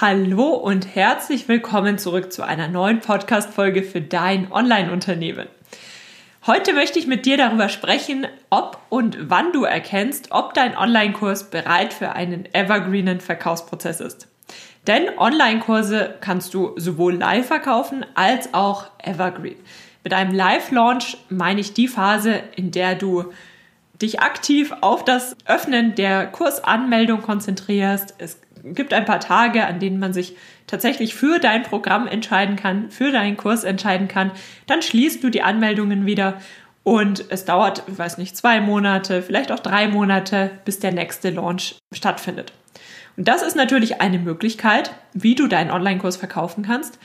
Hallo und herzlich willkommen zurück zu einer neuen Podcast-Folge für dein Online-Unternehmen. Heute möchte ich mit dir darüber sprechen, ob und wann du erkennst, ob dein Online-Kurs bereit für einen evergreenen Verkaufsprozess ist. Denn Online-Kurse kannst du sowohl live verkaufen als auch evergreen. Mit einem Live-Launch meine ich die Phase, in der du dich aktiv auf das Öffnen der Kursanmeldung konzentrierst. Es gibt ein paar Tage, an denen man sich tatsächlich für dein Programm entscheiden kann, für deinen Kurs entscheiden kann. Dann schließt du die Anmeldungen wieder und es dauert, ich weiß nicht, zwei Monate, vielleicht auch drei Monate, bis der nächste Launch stattfindet. Und das ist natürlich eine Möglichkeit, wie du deinen Online-Kurs verkaufen kannst.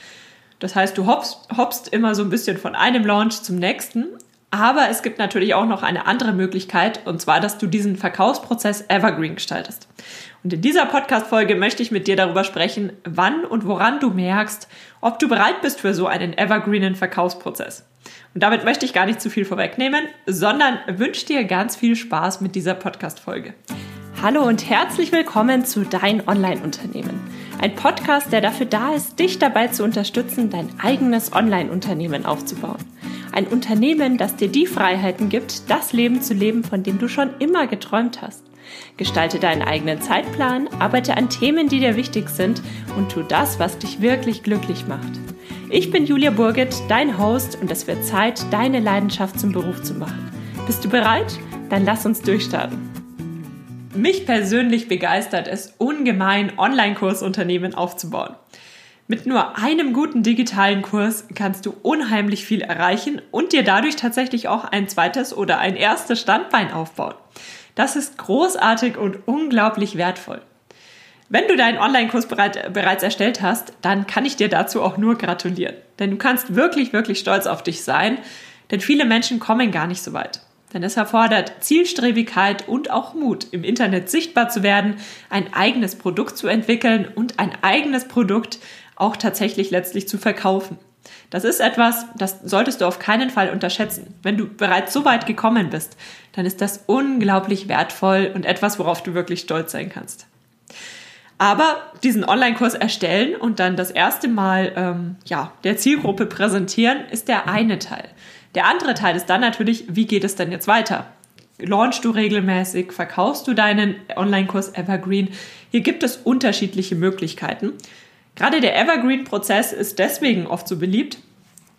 Das heißt, du hoppst, hoppst immer so ein bisschen von einem Launch zum nächsten. Aber es gibt natürlich auch noch eine andere Möglichkeit, und zwar, dass du diesen Verkaufsprozess evergreen gestaltest. Und in dieser Podcast-Folge möchte ich mit dir darüber sprechen, wann und woran du merkst, ob du bereit bist für so einen evergreenen Verkaufsprozess. Und damit möchte ich gar nicht zu viel vorwegnehmen, sondern wünsche dir ganz viel Spaß mit dieser Podcast-Folge. Hallo und herzlich willkommen zu Dein Online-Unternehmen. Ein Podcast, der dafür da ist, dich dabei zu unterstützen, dein eigenes Online-Unternehmen aufzubauen. Ein Unternehmen, das dir die Freiheiten gibt, das Leben zu leben, von dem du schon immer geträumt hast. Gestalte deinen eigenen Zeitplan, arbeite an Themen, die dir wichtig sind und tu das, was dich wirklich glücklich macht. Ich bin Julia Burget, dein Host und es wird Zeit, deine Leidenschaft zum Beruf zu machen. Bist du bereit? Dann lass uns durchstarten. Mich persönlich begeistert es ungemein, Online-Kursunternehmen aufzubauen. Mit nur einem guten digitalen Kurs kannst du unheimlich viel erreichen und dir dadurch tatsächlich auch ein zweites oder ein erstes Standbein aufbauen. Das ist großartig und unglaublich wertvoll. Wenn du deinen Online-Kurs bereits erstellt hast, dann kann ich dir dazu auch nur gratulieren. Denn du kannst wirklich, wirklich stolz auf dich sein, denn viele Menschen kommen gar nicht so weit. Denn es erfordert Zielstrebigkeit und auch Mut, im Internet sichtbar zu werden, ein eigenes Produkt zu entwickeln und ein eigenes Produkt auch tatsächlich letztlich zu verkaufen. Das ist etwas, das solltest du auf keinen Fall unterschätzen. Wenn du bereits so weit gekommen bist, dann ist das unglaublich wertvoll und etwas, worauf du wirklich stolz sein kannst. Aber diesen Online-Kurs erstellen und dann das erste Mal ähm, ja, der Zielgruppe präsentieren, ist der eine Teil. Der andere Teil ist dann natürlich, wie geht es denn jetzt weiter? Launchst du regelmäßig? Verkaufst du deinen Online-Kurs Evergreen? Hier gibt es unterschiedliche Möglichkeiten. Gerade der Evergreen-Prozess ist deswegen oft so beliebt,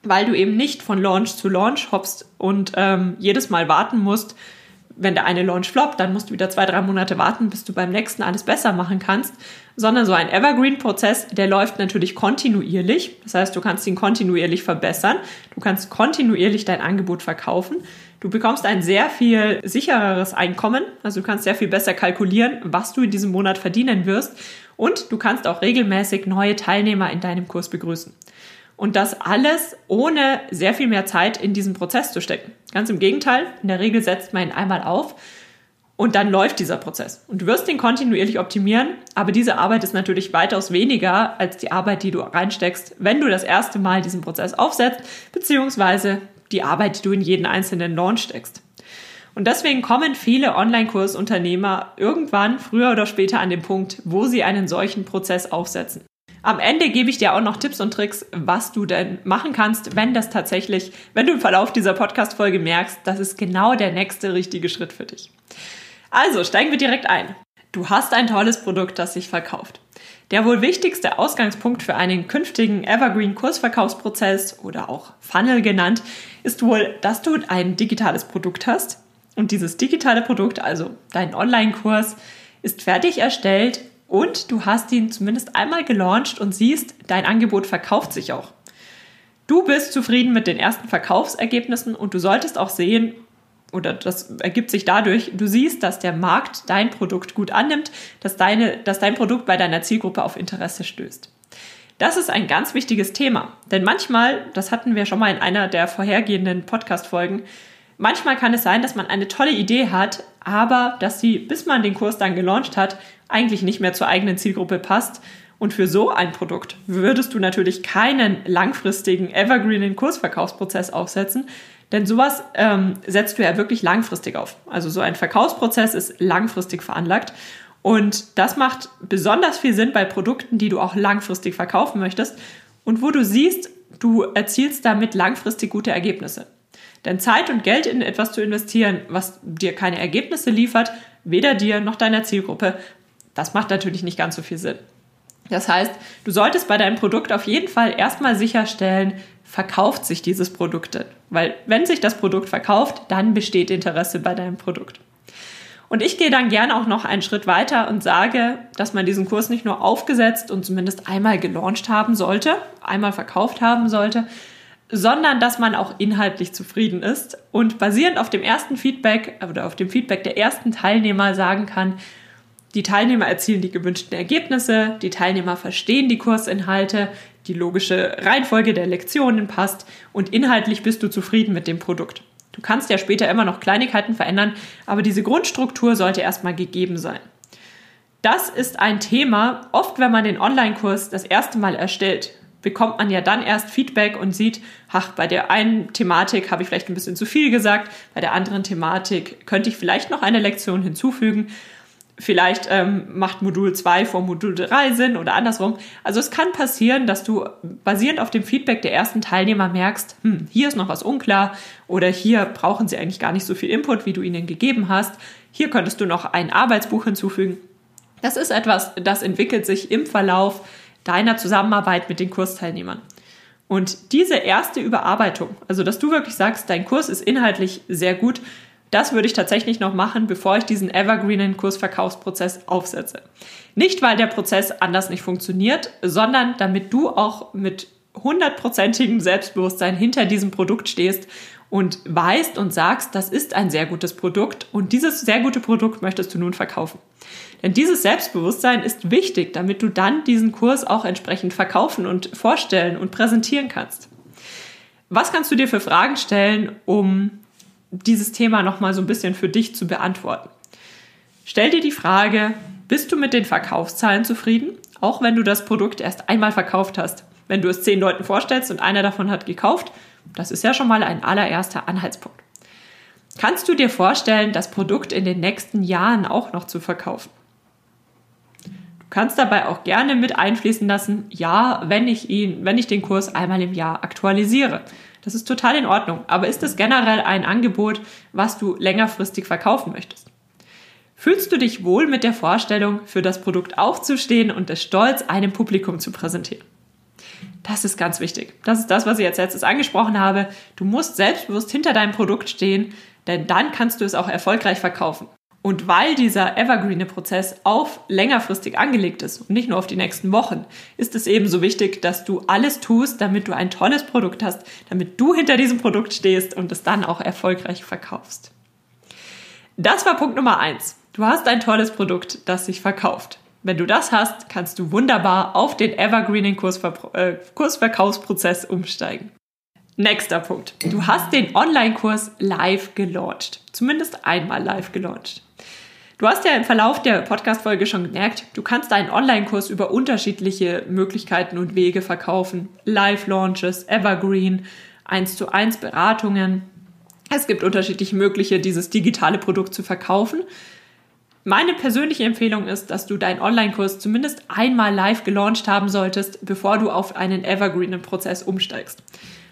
weil du eben nicht von Launch zu Launch hoppst und ähm, jedes Mal warten musst, wenn der eine Launch floppt, dann musst du wieder zwei, drei Monate warten, bis du beim nächsten alles besser machen kannst, sondern so ein Evergreen-Prozess, der läuft natürlich kontinuierlich. Das heißt, du kannst ihn kontinuierlich verbessern, du kannst kontinuierlich dein Angebot verkaufen. Du bekommst ein sehr viel sichereres Einkommen, also du kannst sehr viel besser kalkulieren, was du in diesem Monat verdienen wirst und du kannst auch regelmäßig neue Teilnehmer in deinem Kurs begrüßen. Und das alles ohne sehr viel mehr Zeit in diesen Prozess zu stecken. Ganz im Gegenteil, in der Regel setzt man ihn einmal auf und dann läuft dieser Prozess. Und du wirst ihn kontinuierlich optimieren, aber diese Arbeit ist natürlich weitaus weniger als die Arbeit, die du reinsteckst, wenn du das erste Mal diesen Prozess aufsetzt, beziehungsweise die Arbeit, die du in jeden einzelnen Launch steckst. Und deswegen kommen viele Online-Kursunternehmer irgendwann früher oder später an den Punkt, wo sie einen solchen Prozess aufsetzen. Am Ende gebe ich dir auch noch Tipps und Tricks, was du denn machen kannst, wenn das tatsächlich, wenn du im Verlauf dieser Podcast-Folge merkst, das ist genau der nächste richtige Schritt für dich. Also steigen wir direkt ein. Du hast ein tolles Produkt, das sich verkauft. Der wohl wichtigste Ausgangspunkt für einen künftigen Evergreen Kursverkaufsprozess oder auch Funnel genannt, ist wohl, dass du ein digitales Produkt hast, und dieses digitale Produkt, also dein Online-Kurs, ist fertig erstellt und du hast ihn zumindest einmal gelauncht und siehst, dein Angebot verkauft sich auch. Du bist zufrieden mit den ersten Verkaufsergebnissen und du solltest auch sehen, oder das ergibt sich dadurch, du siehst, dass der Markt dein Produkt gut annimmt, dass, deine, dass dein Produkt bei deiner Zielgruppe auf Interesse stößt. Das ist ein ganz wichtiges Thema, denn manchmal, das hatten wir schon mal in einer der vorhergehenden Podcast-Folgen, Manchmal kann es sein, dass man eine tolle Idee hat, aber dass sie, bis man den Kurs dann gelauncht hat, eigentlich nicht mehr zur eigenen Zielgruppe passt. Und für so ein Produkt würdest du natürlich keinen langfristigen, evergreenen Kursverkaufsprozess aufsetzen, denn sowas ähm, setzt du ja wirklich langfristig auf. Also so ein Verkaufsprozess ist langfristig veranlagt. Und das macht besonders viel Sinn bei Produkten, die du auch langfristig verkaufen möchtest und wo du siehst, du erzielst damit langfristig gute Ergebnisse. Denn Zeit und Geld in etwas zu investieren, was dir keine Ergebnisse liefert, weder dir noch deiner Zielgruppe, das macht natürlich nicht ganz so viel Sinn. Das heißt, du solltest bei deinem Produkt auf jeden Fall erstmal sicherstellen, verkauft sich dieses Produkt denn? Weil wenn sich das Produkt verkauft, dann besteht Interesse bei deinem Produkt. Und ich gehe dann gerne auch noch einen Schritt weiter und sage, dass man diesen Kurs nicht nur aufgesetzt und zumindest einmal gelauncht haben sollte, einmal verkauft haben sollte, sondern dass man auch inhaltlich zufrieden ist und basierend auf dem ersten Feedback oder auf dem Feedback der ersten Teilnehmer sagen kann, die Teilnehmer erzielen die gewünschten Ergebnisse, die Teilnehmer verstehen die Kursinhalte, die logische Reihenfolge der Lektionen passt und inhaltlich bist du zufrieden mit dem Produkt. Du kannst ja später immer noch Kleinigkeiten verändern, aber diese Grundstruktur sollte erstmal gegeben sein. Das ist ein Thema, oft wenn man den Online-Kurs das erste Mal erstellt, bekommt man ja dann erst Feedback und sieht, ach, bei der einen Thematik habe ich vielleicht ein bisschen zu viel gesagt, bei der anderen Thematik könnte ich vielleicht noch eine Lektion hinzufügen. Vielleicht ähm, macht Modul 2 vor Modul 3 Sinn oder andersrum. Also es kann passieren, dass du basierend auf dem Feedback der ersten Teilnehmer merkst, hm, hier ist noch was unklar oder hier brauchen sie eigentlich gar nicht so viel Input, wie du ihnen gegeben hast. Hier könntest du noch ein Arbeitsbuch hinzufügen. Das ist etwas, das entwickelt sich im Verlauf deiner Zusammenarbeit mit den Kursteilnehmern. Und diese erste Überarbeitung, also dass du wirklich sagst, dein Kurs ist inhaltlich sehr gut, das würde ich tatsächlich noch machen, bevor ich diesen evergreenen Kursverkaufsprozess aufsetze. Nicht, weil der Prozess anders nicht funktioniert, sondern damit du auch mit hundertprozentigem Selbstbewusstsein hinter diesem Produkt stehst und weißt und sagst, das ist ein sehr gutes Produkt und dieses sehr gute Produkt möchtest du nun verkaufen. Denn dieses Selbstbewusstsein ist wichtig, damit du dann diesen Kurs auch entsprechend verkaufen und vorstellen und präsentieren kannst. Was kannst du dir für Fragen stellen, um dieses Thema nochmal so ein bisschen für dich zu beantworten. Stell dir die Frage, bist du mit den Verkaufszahlen zufrieden, auch wenn du das Produkt erst einmal verkauft hast? Wenn du es zehn Leuten vorstellst und einer davon hat gekauft, das ist ja schon mal ein allererster Anhaltspunkt. Kannst du dir vorstellen, das Produkt in den nächsten Jahren auch noch zu verkaufen? Du kannst dabei auch gerne mit einfließen lassen, ja, wenn ich ihn, wenn ich den Kurs einmal im Jahr aktualisiere. Das ist total in Ordnung. Aber ist es generell ein Angebot, was du längerfristig verkaufen möchtest? Fühlst du dich wohl mit der Vorstellung, für das Produkt aufzustehen und es stolz einem Publikum zu präsentieren? Das ist ganz wichtig. Das ist das, was ich jetzt letztes angesprochen habe. Du musst selbstbewusst hinter deinem Produkt stehen, denn dann kannst du es auch erfolgreich verkaufen. Und weil dieser Evergreen-Prozess auf längerfristig angelegt ist und nicht nur auf die nächsten Wochen, ist es eben so wichtig, dass du alles tust, damit du ein tolles Produkt hast, damit du hinter diesem Produkt stehst und es dann auch erfolgreich verkaufst. Das war Punkt Nummer eins. Du hast ein tolles Produkt, das sich verkauft. Wenn du das hast, kannst du wunderbar auf den Evergreening äh, Kursverkaufsprozess umsteigen. Nächster Punkt. Du hast den Online-Kurs live gelauncht. Zumindest einmal live gelauncht. Du hast ja im Verlauf der Podcast-Folge schon gemerkt, du kannst deinen Online-Kurs über unterschiedliche Möglichkeiten und Wege verkaufen. Live-Launches, Evergreen, 1 zu 1 Beratungen. Es gibt unterschiedliche Möglichkeiten, dieses digitale Produkt zu verkaufen. Meine persönliche Empfehlung ist, dass du deinen Online-Kurs zumindest einmal live gelauncht haben solltest, bevor du auf einen evergreenen Prozess umsteigst.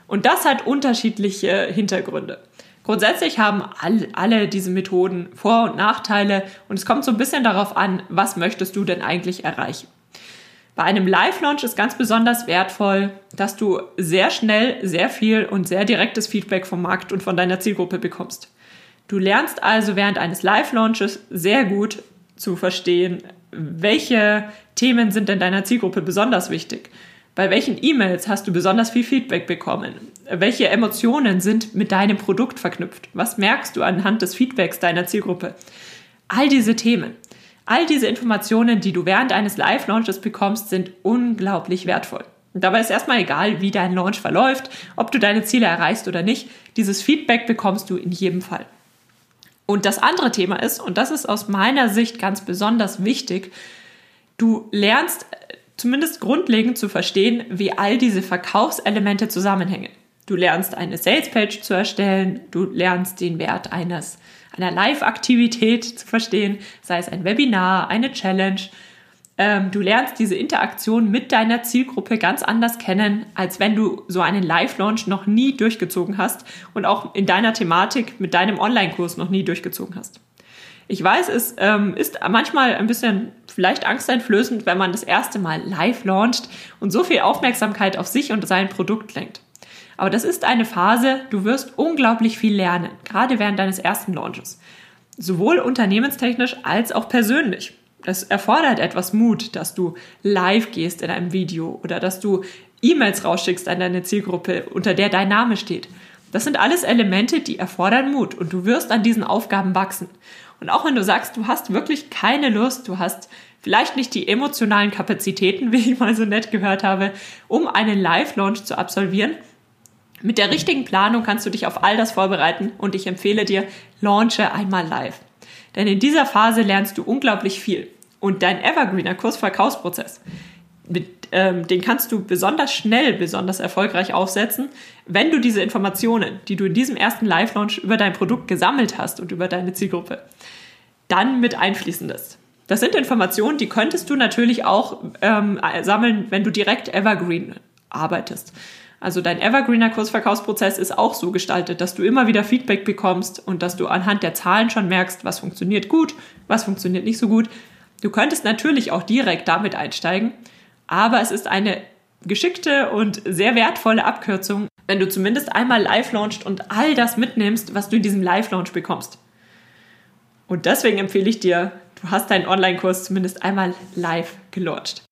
Und das hat unterschiedliche Hintergründe. Grundsätzlich haben all, alle diese Methoden Vor- und Nachteile und es kommt so ein bisschen darauf an, was möchtest du denn eigentlich erreichen. Bei einem Live-Launch ist ganz besonders wertvoll, dass du sehr schnell, sehr viel und sehr direktes Feedback vom Markt und von deiner Zielgruppe bekommst. Du lernst also während eines Live-Launches sehr gut zu verstehen, welche Themen sind denn deiner Zielgruppe besonders wichtig bei welchen E-Mails hast du besonders viel Feedback bekommen? Welche Emotionen sind mit deinem Produkt verknüpft? Was merkst du anhand des Feedbacks deiner Zielgruppe? All diese Themen, all diese Informationen, die du während eines Live-Launches bekommst, sind unglaublich wertvoll. Dabei ist erstmal egal, wie dein Launch verläuft, ob du deine Ziele erreichst oder nicht. Dieses Feedback bekommst du in jedem Fall. Und das andere Thema ist, und das ist aus meiner Sicht ganz besonders wichtig, du lernst zumindest grundlegend zu verstehen, wie all diese Verkaufselemente zusammenhängen. Du lernst eine Salespage zu erstellen, du lernst den Wert eines, einer Live-Aktivität zu verstehen, sei es ein Webinar, eine Challenge. Ähm, du lernst diese Interaktion mit deiner Zielgruppe ganz anders kennen, als wenn du so einen Live-Launch noch nie durchgezogen hast und auch in deiner Thematik mit deinem Online-Kurs noch nie durchgezogen hast. Ich weiß, es ähm, ist manchmal ein bisschen vielleicht angsteinflößend, wenn man das erste Mal live launcht und so viel Aufmerksamkeit auf sich und sein Produkt lenkt. Aber das ist eine Phase, du wirst unglaublich viel lernen, gerade während deines ersten Launches. Sowohl unternehmenstechnisch als auch persönlich. Das erfordert etwas Mut, dass du live gehst in einem Video oder dass du E-Mails rausschickst an deine Zielgruppe, unter der dein Name steht. Das sind alles Elemente, die erfordern Mut und du wirst an diesen Aufgaben wachsen. Und auch wenn du sagst, du hast wirklich keine Lust, du hast vielleicht nicht die emotionalen Kapazitäten, wie ich mal so nett gehört habe, um einen Live-Launch zu absolvieren, mit der richtigen Planung kannst du dich auf all das vorbereiten und ich empfehle dir, launche einmal live. Denn in dieser Phase lernst du unglaublich viel. Und dein Evergreener Kursverkaufsprozess, mit, ähm, den kannst du besonders schnell, besonders erfolgreich aufsetzen, wenn du diese Informationen, die du in diesem ersten Live-Launch über dein Produkt gesammelt hast und über deine Zielgruppe, dann mit einfließen lässt. Das sind Informationen, die könntest du natürlich auch ähm, sammeln, wenn du direkt Evergreen arbeitest. Also dein Evergreener Kursverkaufsprozess ist auch so gestaltet, dass du immer wieder Feedback bekommst und dass du anhand der Zahlen schon merkst, was funktioniert gut, was funktioniert nicht so gut. Du könntest natürlich auch direkt damit einsteigen, aber es ist eine geschickte und sehr wertvolle Abkürzung, wenn du zumindest einmal live launchst und all das mitnimmst, was du in diesem Live Launch bekommst. Und deswegen empfehle ich dir, du hast deinen Online-Kurs zumindest einmal live gelauncht.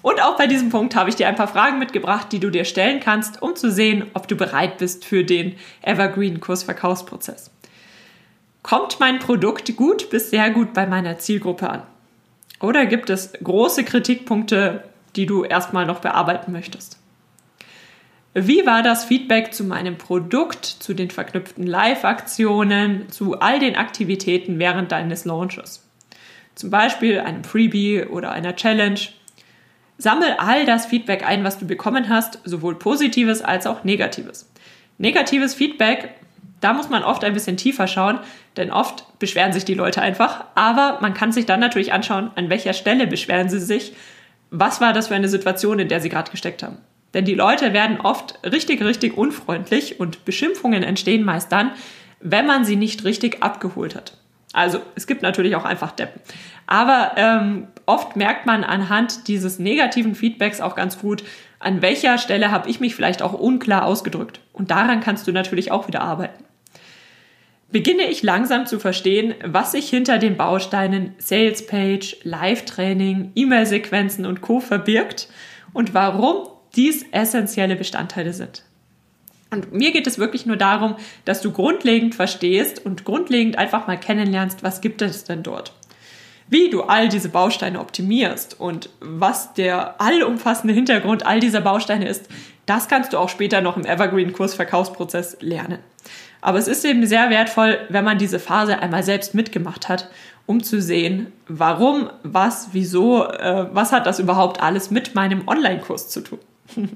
Und auch bei diesem Punkt habe ich dir ein paar Fragen mitgebracht, die du dir stellen kannst, um zu sehen, ob du bereit bist für den Evergreen-Kursverkaufsprozess. Kommt mein Produkt gut bis sehr gut bei meiner Zielgruppe an? Oder gibt es große Kritikpunkte, die du erstmal noch bearbeiten möchtest? Wie war das Feedback zu meinem Produkt, zu den verknüpften Live-Aktionen, zu all den Aktivitäten während deines Launches? Zum Beispiel einem Freebie oder einer Challenge. Sammel all das Feedback ein, was du bekommen hast, sowohl positives als auch negatives. Negatives Feedback, da muss man oft ein bisschen tiefer schauen, denn oft beschweren sich die Leute einfach, aber man kann sich dann natürlich anschauen, an welcher Stelle beschweren sie sich, was war das für eine Situation, in der sie gerade gesteckt haben. Denn die Leute werden oft richtig, richtig unfreundlich und Beschimpfungen entstehen meist dann, wenn man sie nicht richtig abgeholt hat. Also es gibt natürlich auch einfach Deppen. Aber ähm, oft merkt man anhand dieses negativen Feedbacks auch ganz gut, an welcher Stelle habe ich mich vielleicht auch unklar ausgedrückt. Und daran kannst du natürlich auch wieder arbeiten. Beginne ich langsam zu verstehen, was sich hinter den Bausteinen Sales Page, Live-Training, E-Mail-Sequenzen und Co. verbirgt und warum dies essentielle Bestandteile sind. Und mir geht es wirklich nur darum, dass du grundlegend verstehst und grundlegend einfach mal kennenlernst, was gibt es denn dort. Wie du all diese Bausteine optimierst und was der allumfassende Hintergrund all dieser Bausteine ist, das kannst du auch später noch im Evergreen-Kurs Verkaufsprozess lernen. Aber es ist eben sehr wertvoll, wenn man diese Phase einmal selbst mitgemacht hat, um zu sehen, warum, was, wieso, äh, was hat das überhaupt alles mit meinem Online-Kurs zu tun.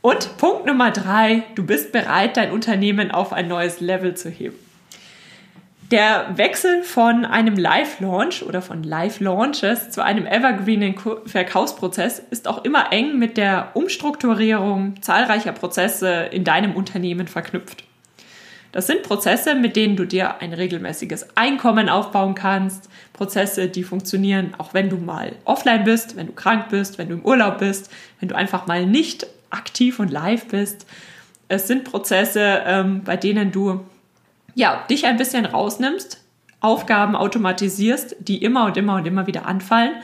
Und Punkt Nummer drei, du bist bereit, dein Unternehmen auf ein neues Level zu heben. Der Wechsel von einem Live-Launch oder von Live-Launches zu einem evergreenen Verkaufsprozess ist auch immer eng mit der Umstrukturierung zahlreicher Prozesse in deinem Unternehmen verknüpft. Das sind Prozesse, mit denen du dir ein regelmäßiges Einkommen aufbauen kannst, Prozesse, die funktionieren, auch wenn du mal offline bist, wenn du krank bist, wenn du im Urlaub bist, wenn du einfach mal nicht aktiv und live bist. Es sind Prozesse, ähm, bei denen du ja, dich ein bisschen rausnimmst, Aufgaben automatisierst, die immer und immer und immer wieder anfallen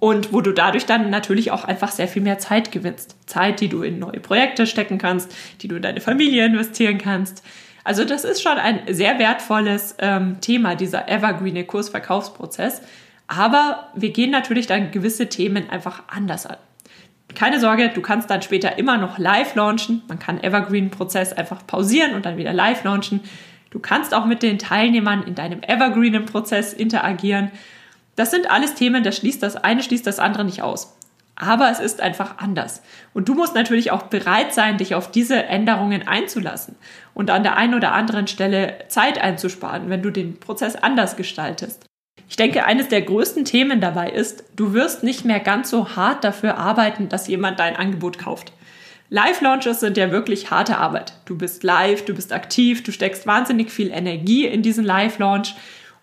und wo du dadurch dann natürlich auch einfach sehr viel mehr Zeit gewinnst. Zeit, die du in neue Projekte stecken kannst, die du in deine Familie investieren kannst. Also das ist schon ein sehr wertvolles ähm, Thema, dieser evergreen Kursverkaufsprozess. Aber wir gehen natürlich dann gewisse Themen einfach anders an keine Sorge, du kannst dann später immer noch live launchen. Man kann Evergreen-Prozess einfach pausieren und dann wieder live launchen. Du kannst auch mit den Teilnehmern in deinem Evergreenen-Prozess interagieren. Das sind alles Themen, das schließt das eine schließt das andere nicht aus. Aber es ist einfach anders. Und du musst natürlich auch bereit sein, dich auf diese Änderungen einzulassen und an der einen oder anderen Stelle Zeit einzusparen, wenn du den Prozess anders gestaltest. Ich denke, eines der größten Themen dabei ist, du wirst nicht mehr ganz so hart dafür arbeiten, dass jemand dein Angebot kauft. Live-Launches sind ja wirklich harte Arbeit. Du bist live, du bist aktiv, du steckst wahnsinnig viel Energie in diesen Live-Launch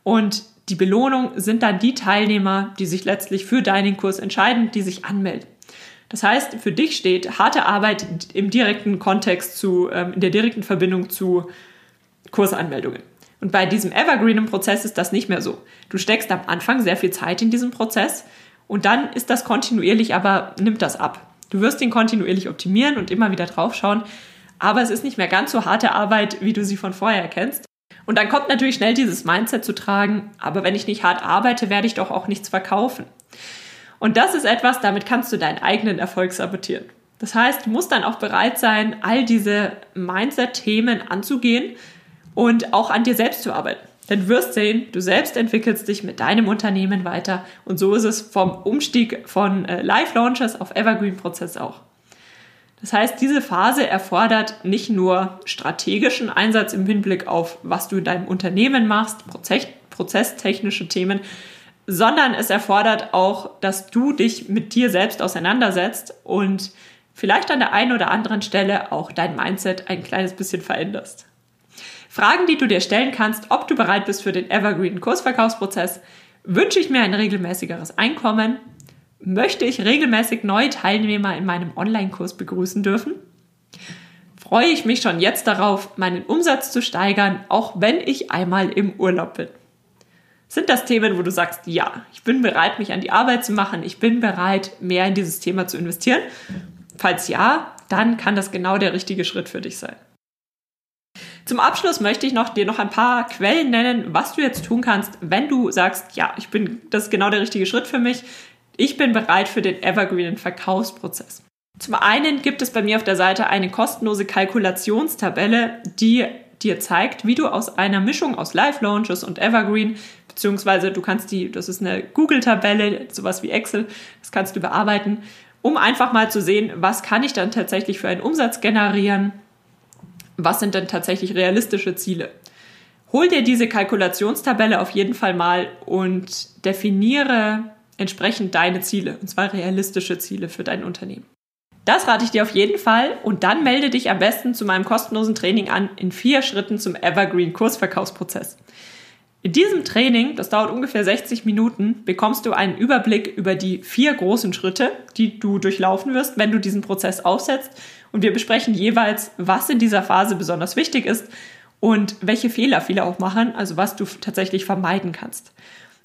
und die Belohnung sind dann die Teilnehmer, die sich letztlich für deinen Kurs entscheiden, die sich anmelden. Das heißt, für dich steht harte Arbeit im direkten Kontext zu, ähm, in der direkten Verbindung zu Kursanmeldungen. Und bei diesem Evergreen-Prozess ist das nicht mehr so. Du steckst am Anfang sehr viel Zeit in diesen Prozess und dann ist das kontinuierlich, aber nimmt das ab. Du wirst ihn kontinuierlich optimieren und immer wieder draufschauen, aber es ist nicht mehr ganz so harte Arbeit, wie du sie von vorher kennst. Und dann kommt natürlich schnell dieses Mindset zu tragen, aber wenn ich nicht hart arbeite, werde ich doch auch nichts verkaufen. Und das ist etwas, damit kannst du deinen eigenen Erfolg sabotieren. Das heißt, du musst dann auch bereit sein, all diese Mindset-Themen anzugehen und auch an dir selbst zu arbeiten. Denn du wirst sehen, du selbst entwickelst dich mit deinem Unternehmen weiter. Und so ist es vom Umstieg von äh, Live-Launches auf Evergreen-Prozess auch. Das heißt, diese Phase erfordert nicht nur strategischen Einsatz im Hinblick auf, was du in deinem Unternehmen machst, prozesstechnische Themen, sondern es erfordert auch, dass du dich mit dir selbst auseinandersetzt und vielleicht an der einen oder anderen Stelle auch dein Mindset ein kleines bisschen veränderst. Fragen, die du dir stellen kannst, ob du bereit bist für den Evergreen Kursverkaufsprozess, wünsche ich mir ein regelmäßigeres Einkommen, möchte ich regelmäßig neue Teilnehmer in meinem Online-Kurs begrüßen dürfen, freue ich mich schon jetzt darauf, meinen Umsatz zu steigern, auch wenn ich einmal im Urlaub bin. Sind das Themen, wo du sagst, ja, ich bin bereit, mich an die Arbeit zu machen, ich bin bereit, mehr in dieses Thema zu investieren? Falls ja, dann kann das genau der richtige Schritt für dich sein. Zum Abschluss möchte ich noch, dir noch ein paar Quellen nennen, was du jetzt tun kannst, wenn du sagst, ja, ich bin, das ist genau der richtige Schritt für mich. Ich bin bereit für den Evergreen Verkaufsprozess. Zum einen gibt es bei mir auf der Seite eine kostenlose Kalkulationstabelle, die dir zeigt, wie du aus einer Mischung aus Live Launches und Evergreen beziehungsweise du kannst die, das ist eine Google-Tabelle, sowas wie Excel, das kannst du bearbeiten, um einfach mal zu sehen, was kann ich dann tatsächlich für einen Umsatz generieren, was sind denn tatsächlich realistische Ziele. Hol dir diese Kalkulationstabelle auf jeden Fall mal und definiere entsprechend deine Ziele, und zwar realistische Ziele für dein Unternehmen. Das rate ich dir auf jeden Fall und dann melde dich am besten zu meinem kostenlosen Training an in vier Schritten zum Evergreen Kursverkaufsprozess. In diesem Training, das dauert ungefähr 60 Minuten, bekommst du einen Überblick über die vier großen Schritte, die du durchlaufen wirst, wenn du diesen Prozess aufsetzt. Und wir besprechen jeweils, was in dieser Phase besonders wichtig ist und welche Fehler viele auch machen, also was du tatsächlich vermeiden kannst.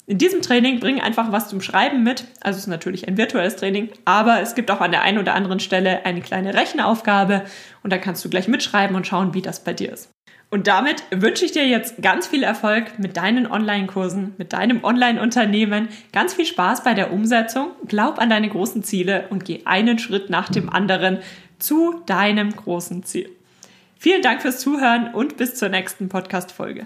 In diesem Training bring einfach was zum Schreiben mit. Also es ist natürlich ein virtuelles Training, aber es gibt auch an der einen oder anderen Stelle eine kleine Rechenaufgabe und da kannst du gleich mitschreiben und schauen, wie das bei dir ist. Und damit wünsche ich dir jetzt ganz viel Erfolg mit deinen Online-Kursen, mit deinem Online-Unternehmen, ganz viel Spaß bei der Umsetzung, glaub an deine großen Ziele und geh einen Schritt nach dem anderen zu deinem großen Ziel. Vielen Dank fürs Zuhören und bis zur nächsten Podcast-Folge.